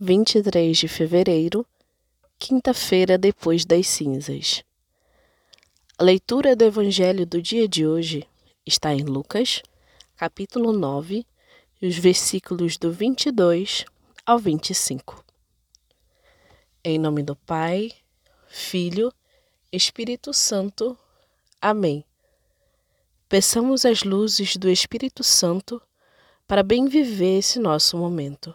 23 de fevereiro, quinta-feira depois das cinzas. A leitura do Evangelho do dia de hoje está em Lucas, capítulo 9, os versículos do 22 ao 25. Em nome do Pai, Filho, Espírito Santo. Amém. Peçamos as luzes do Espírito Santo para bem viver esse nosso momento.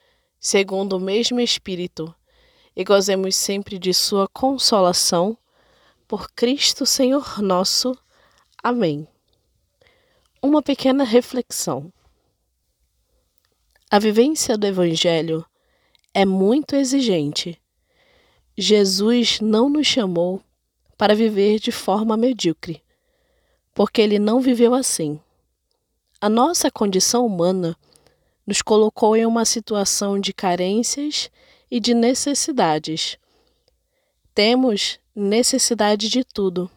segundo o mesmo Espírito, e gozemos sempre de Sua consolação. Por Cristo Senhor nosso. Amém. Uma pequena reflexão. A vivência do Evangelho é muito exigente. Jesus não nos chamou para viver de forma medíocre, porque ele não viveu assim. A nossa condição humana nos colocou em uma situação de carências e de necessidades. Temos necessidade de tudo,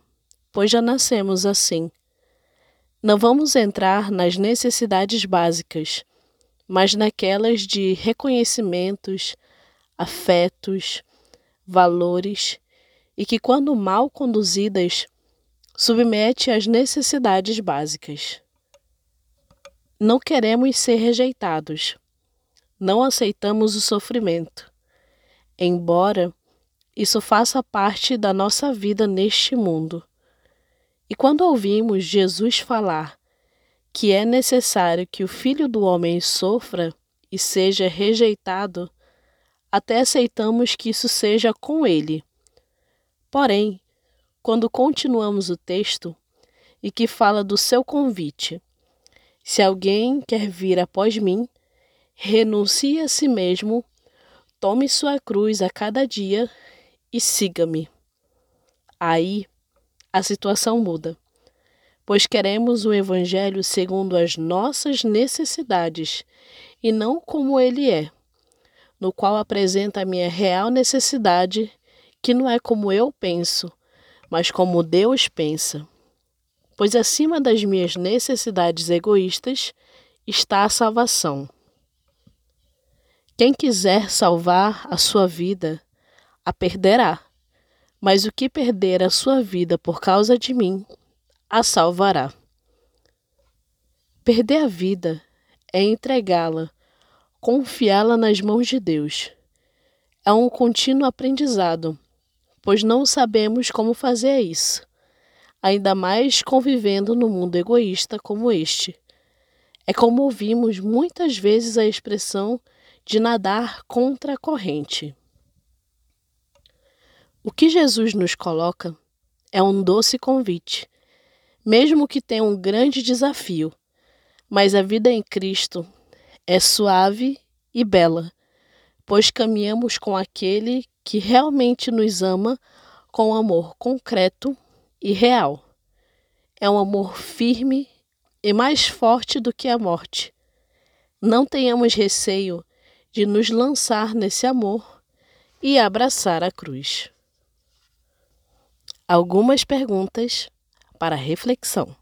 pois já nascemos assim. Não vamos entrar nas necessidades básicas, mas naquelas de reconhecimentos, afetos, valores e que, quando mal conduzidas, submete às necessidades básicas. Não queremos ser rejeitados. Não aceitamos o sofrimento. Embora isso faça parte da nossa vida neste mundo. E quando ouvimos Jesus falar que é necessário que o Filho do Homem sofra e seja rejeitado, até aceitamos que isso seja com ele. Porém, quando continuamos o texto e que fala do seu convite, se alguém quer vir após mim, renuncie a si mesmo, tome sua cruz a cada dia e siga-me. Aí a situação muda, pois queremos o Evangelho segundo as nossas necessidades e não como ele é, no qual apresenta a minha real necessidade, que não é como eu penso, mas como Deus pensa pois acima das minhas necessidades egoístas está a salvação. Quem quiser salvar a sua vida, a perderá, mas o que perder a sua vida por causa de mim, a salvará. Perder a vida é entregá-la, confiá-la nas mãos de Deus. É um contínuo aprendizado, pois não sabemos como fazer isso ainda mais convivendo no mundo egoísta como este. É como ouvimos muitas vezes a expressão de nadar contra a corrente. O que Jesus nos coloca é um doce convite, mesmo que tenha um grande desafio, mas a vida em Cristo é suave e bela, pois caminhamos com aquele que realmente nos ama com amor concreto e real. É um amor firme e mais forte do que a morte. Não tenhamos receio de nos lançar nesse amor e abraçar a cruz. Algumas perguntas para reflexão.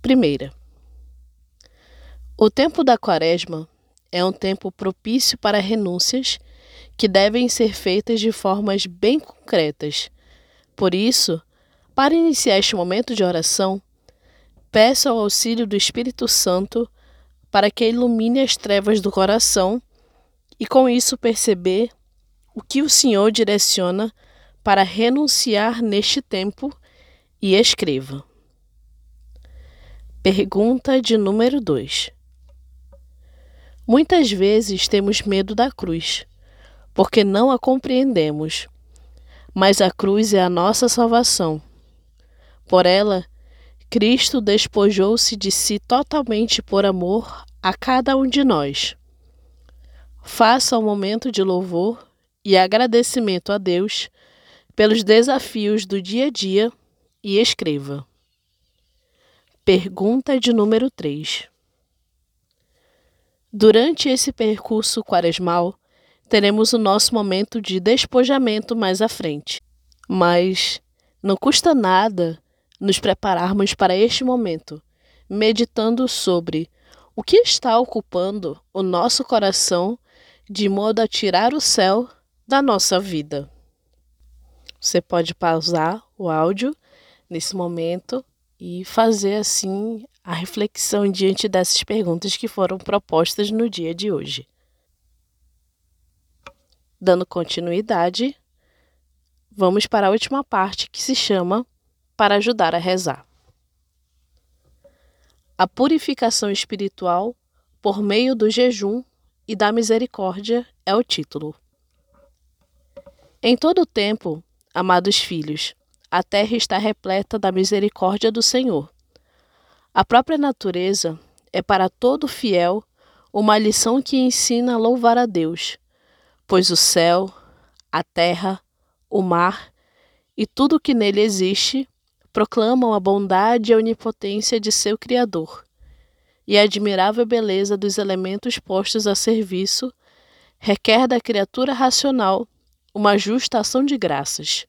Primeira. O tempo da Quaresma é um tempo propício para renúncias que devem ser feitas de formas bem concretas por isso, para iniciar este momento de oração, peça o auxílio do Espírito Santo para que ilumine as trevas do coração e com isso perceber o que o Senhor direciona para renunciar neste tempo e escreva. Pergunta de número 2. Muitas vezes temos medo da cruz, porque não a compreendemos mas a cruz é a nossa salvação. Por ela, Cristo despojou-se de si totalmente por amor a cada um de nós. faça um momento de louvor e agradecimento a Deus pelos desafios do dia a dia e escreva. Pergunta de número 3. Durante esse percurso quaresmal, teremos o nosso momento de despojamento mais à frente. Mas não custa nada nos prepararmos para este momento, meditando sobre o que está ocupando o nosso coração de modo a tirar o céu da nossa vida. Você pode pausar o áudio nesse momento e fazer assim a reflexão diante dessas perguntas que foram propostas no dia de hoje. Dando continuidade, vamos para a última parte que se chama Para ajudar a rezar. A purificação espiritual por meio do jejum e da misericórdia é o título. Em todo o tempo, amados filhos, a terra está repleta da misericórdia do Senhor. A própria natureza é para todo fiel uma lição que ensina a louvar a Deus, pois o céu, a terra, o mar e tudo o que nele existe proclamam a bondade e a onipotência de seu Criador e a admirável beleza dos elementos postos a serviço requer da criatura racional uma justa ação de graças.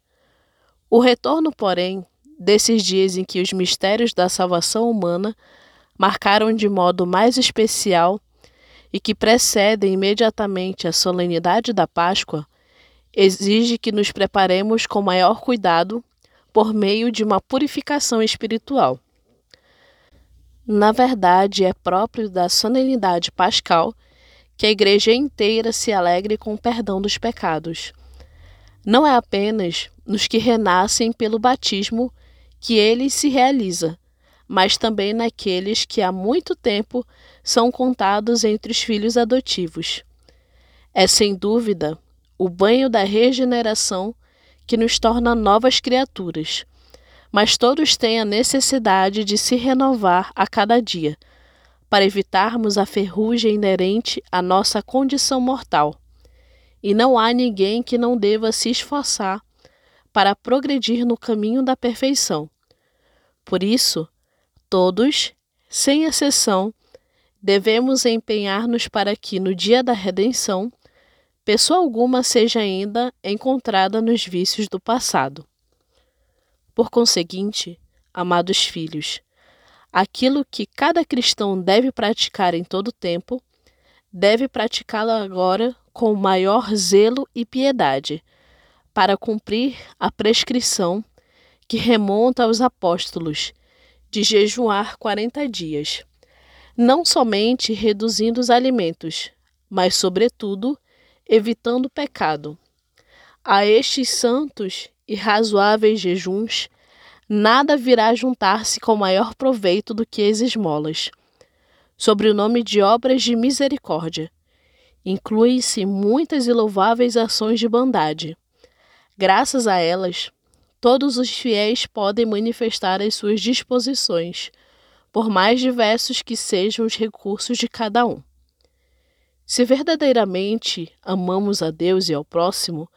O retorno, porém, desses dias em que os mistérios da salvação humana marcaram de modo mais especial e que precedem imediatamente a solenidade da Páscoa, exige que nos preparemos com maior cuidado por meio de uma purificação espiritual. Na verdade, é próprio da solenidade pascal que a igreja inteira se alegre com o perdão dos pecados. Não é apenas nos que renascem pelo batismo que ele se realiza, mas também naqueles que há muito tempo são contados entre os filhos adotivos. É sem dúvida o banho da regeneração que nos torna novas criaturas, mas todos têm a necessidade de se renovar a cada dia, para evitarmos a ferrugem inerente à nossa condição mortal e não há ninguém que não deva se esforçar para progredir no caminho da perfeição. Por isso, todos, sem exceção, devemos empenhar-nos para que, no dia da redenção, pessoa alguma seja ainda encontrada nos vícios do passado. Por conseguinte, amados filhos, aquilo que cada cristão deve praticar em todo tempo, deve praticá-lo agora com maior zelo e piedade, para cumprir a prescrição que remonta aos apóstolos de jejuar quarenta dias, não somente reduzindo os alimentos, mas, sobretudo, evitando o pecado. A estes santos e razoáveis jejuns, nada virá juntar-se com maior proveito do que as esmolas, sobre o nome de obras de misericórdia, incluem-se muitas e louváveis ações de bondade. Graças a elas, todos os fiéis podem manifestar as suas disposições, por mais diversos que sejam os recursos de cada um. Se verdadeiramente amamos a Deus e ao próximo,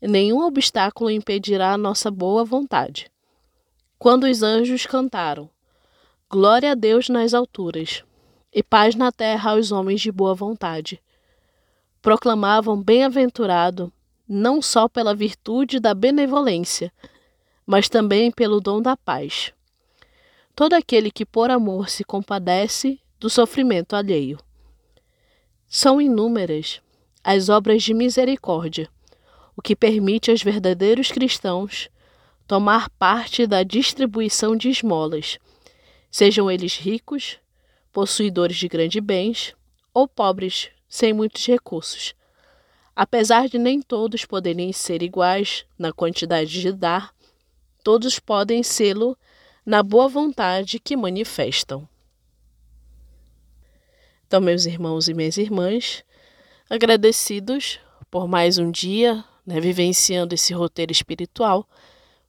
nenhum obstáculo impedirá a nossa boa vontade. Quando os anjos cantaram: Glória a Deus nas alturas, e paz na terra aos homens de boa vontade proclamavam bem-aventurado não só pela virtude da benevolência, mas também pelo dom da paz. Todo aquele que por amor se compadece do sofrimento alheio. São inúmeras as obras de misericórdia, o que permite aos verdadeiros cristãos tomar parte da distribuição de esmolas, sejam eles ricos, possuidores de grandes bens ou pobres sem muitos recursos. Apesar de nem todos poderem ser iguais na quantidade de dar, todos podem sê-lo na boa vontade que manifestam. Então, meus irmãos e minhas irmãs, agradecidos por mais um dia, né, vivenciando esse roteiro espiritual,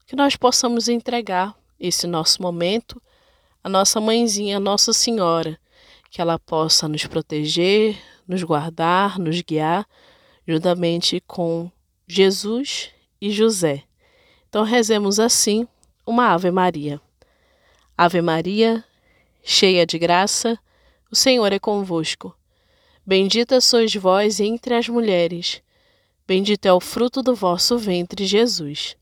que nós possamos entregar esse nosso momento à nossa mãezinha, Nossa Senhora, que ela possa nos proteger, nos guardar, nos guiar, juntamente com Jesus e José. Então rezemos assim uma Ave Maria. Ave Maria, cheia de graça, o Senhor é convosco. Bendita sois vós entre as mulheres, bendito é o fruto do vosso ventre, Jesus.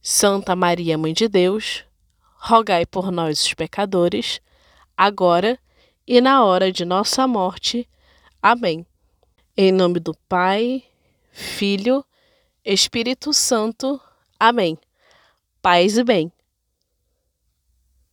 Santa Maria, Mãe de Deus, rogai por nós, os pecadores, agora e na hora de nossa morte. Amém. Em nome do Pai, Filho, Espírito Santo. Amém. Paz e bem.